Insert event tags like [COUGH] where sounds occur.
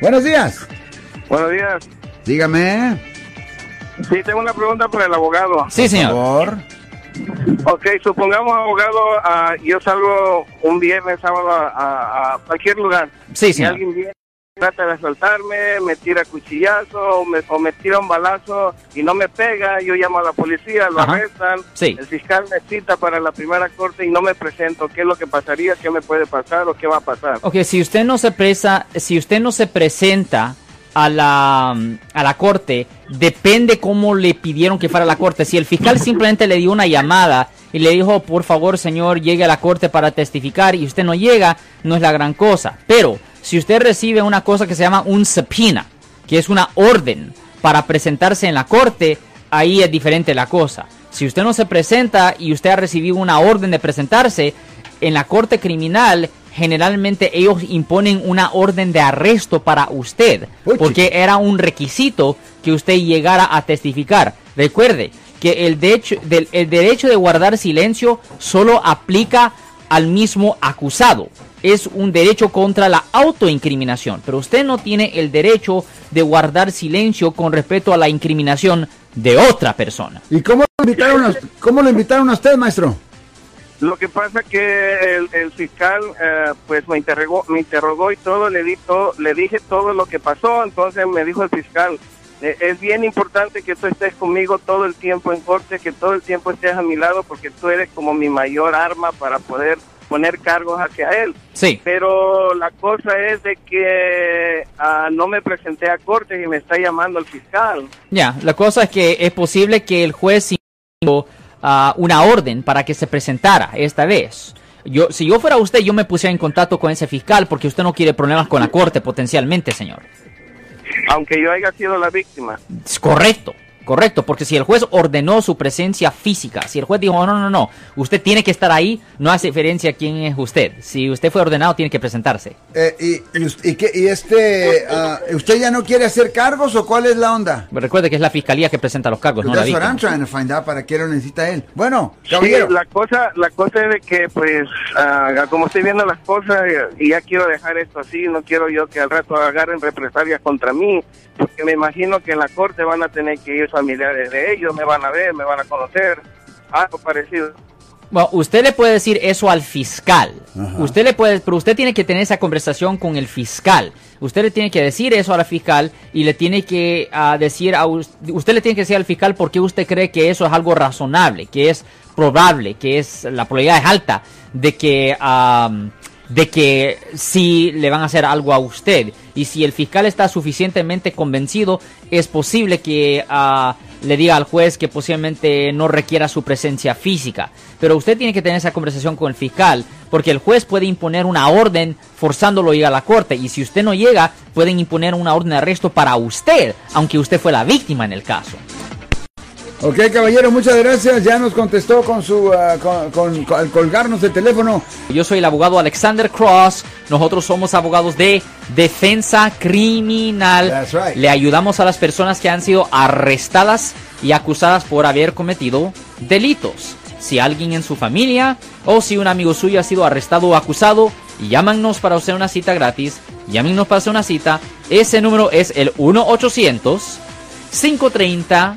Buenos días. Buenos días. Dígame. Sí, tengo una pregunta para el abogado. Sí, Por señor. favor. Ok, supongamos, abogado, ah, yo salgo un viernes, sábado a, a- a cualquier lugar. Sí, Y señor. alguien viene, trata de asaltarme, me tira cuchillazo o me, o me tira un balazo y no me pega, yo llamo a la policía, lo Ajá. arrestan. Sí. El fiscal me cita para la primera corte y no me presento. ¿Qué es lo que pasaría? ¿Qué me puede pasar o qué va a pasar? Ok, si usted no se presa, si usted no se presenta a la, a la corte, depende cómo le pidieron que fuera a la corte. Si el fiscal [LAUGHS] simplemente le dio una llamada y le dijo, por favor, señor, llegue a la corte para testificar y usted no llega, no es la gran cosa. Pero si usted recibe una cosa que se llama un subpoena, que es una orden para presentarse en la corte, ahí es diferente la cosa. Si usted no se presenta y usted ha recibido una orden de presentarse, en la corte criminal generalmente ellos imponen una orden de arresto para usted, porque era un requisito que usted llegara a testificar. Recuerde que el derecho, del, el derecho de guardar silencio solo aplica al mismo acusado. Es un derecho contra la autoincriminación, pero usted no tiene el derecho de guardar silencio con respecto a la incriminación de otra persona. ¿Y cómo lo invitaron a, cómo lo invitaron a usted, maestro? Lo que pasa que el, el fiscal eh, pues me interrogó, me interrogó y todo, le di todo, le dije todo lo que pasó, entonces me dijo el fiscal, "Eh, es bien importante que tú estés conmigo todo el tiempo en corte, que todo el tiempo estés a mi lado porque tú eres como mi mayor arma para poder poner cargos hacia él. Sí. Pero la cosa es de que ah, no me presenté a corte y me está llamando el fiscal. Ya, la cosa es que es posible que el juez ah, una orden para que se presentara esta vez. Yo, si yo fuera usted, yo me pusiera en contacto con ese fiscal porque usted no quiere problemas con la corte potencialmente, señor. Aunque yo haya sido la víctima. Es correcto, correcto, porque si el juez ordenó su presencia física, si el juez dijo, no, no, no, usted tiene que estar ahí, no hace diferencia quién es usted. Si usted fue ordenado, tiene que presentarse. Eh, y, y, y qué- y este, ah, ¿usted ya no quiere hacer cargos o cuál es la onda? Pero recuerde que es la fiscalía que presenta los cargos, no la That's what I'm víctima. trying to find out, ¿para qué lo necesita él? Bueno, Sí, caballero. la cosa, la cosa es de que, pues, ah, como estoy viendo las cosas y ya quiero dejar esto así, no quiero yo que al rato agarren represalias contra mí, porque me imagino que en la corte van a tener que ir familiares de ellos, me van a ver, me van a conocer, algo parecido. Bueno, usted le puede decir eso al fiscal. Ajá. Usted le puede, pero usted tiene que tener esa conversación con el fiscal. Usted le tiene que decir eso al fiscal y le tiene que ah, decir a us- usted le tiene que decir al fiscal por qué usted cree que eso es algo razonable, que es probable, que es la probabilidad es alta de que am, de que sí le van a hacer algo a usted. Y si el fiscal está suficientemente convencido, es posible que ah, le diga al juez que posiblemente no requiera su presencia física. Pero usted tiene que tener esa conversación con el fiscal, porque el juez puede imponer una orden forzándolo a ir a la corte. Y si usted no llega, pueden imponer una orden de arresto para usted, aunque usted fue la víctima en el caso. Ok, caballero, muchas gracias. Ya nos contestó con su, con, con- con- al colgarnos el teléfono. Yo soy el abogado Alexander Cross. Nosotros somos abogados de defensa criminal. That's right. Le ayudamos a las personas que han sido arrestadas y acusadas por haber cometido delitos. Si alguien en su familia o si un amigo suyo ha sido arrestado o acusado, llámanos para hacer una cita gratis. Llámenos para hacer una cita. Ese número es el 1 800 530